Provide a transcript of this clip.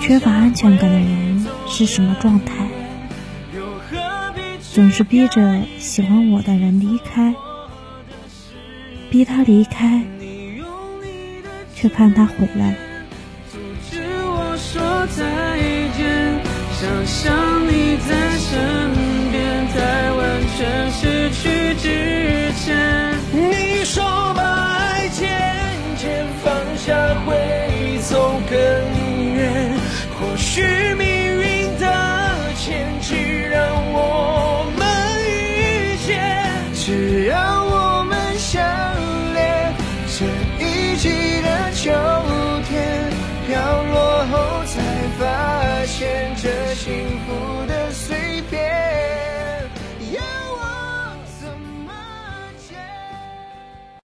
缺乏安全感的人是什么状态？总是逼着喜欢我的人离开，逼他离开，却盼他回来。想象你在身会走更远，或许命运的牵，只让我们遇见，只要我们相恋，这一季的秋天飘落。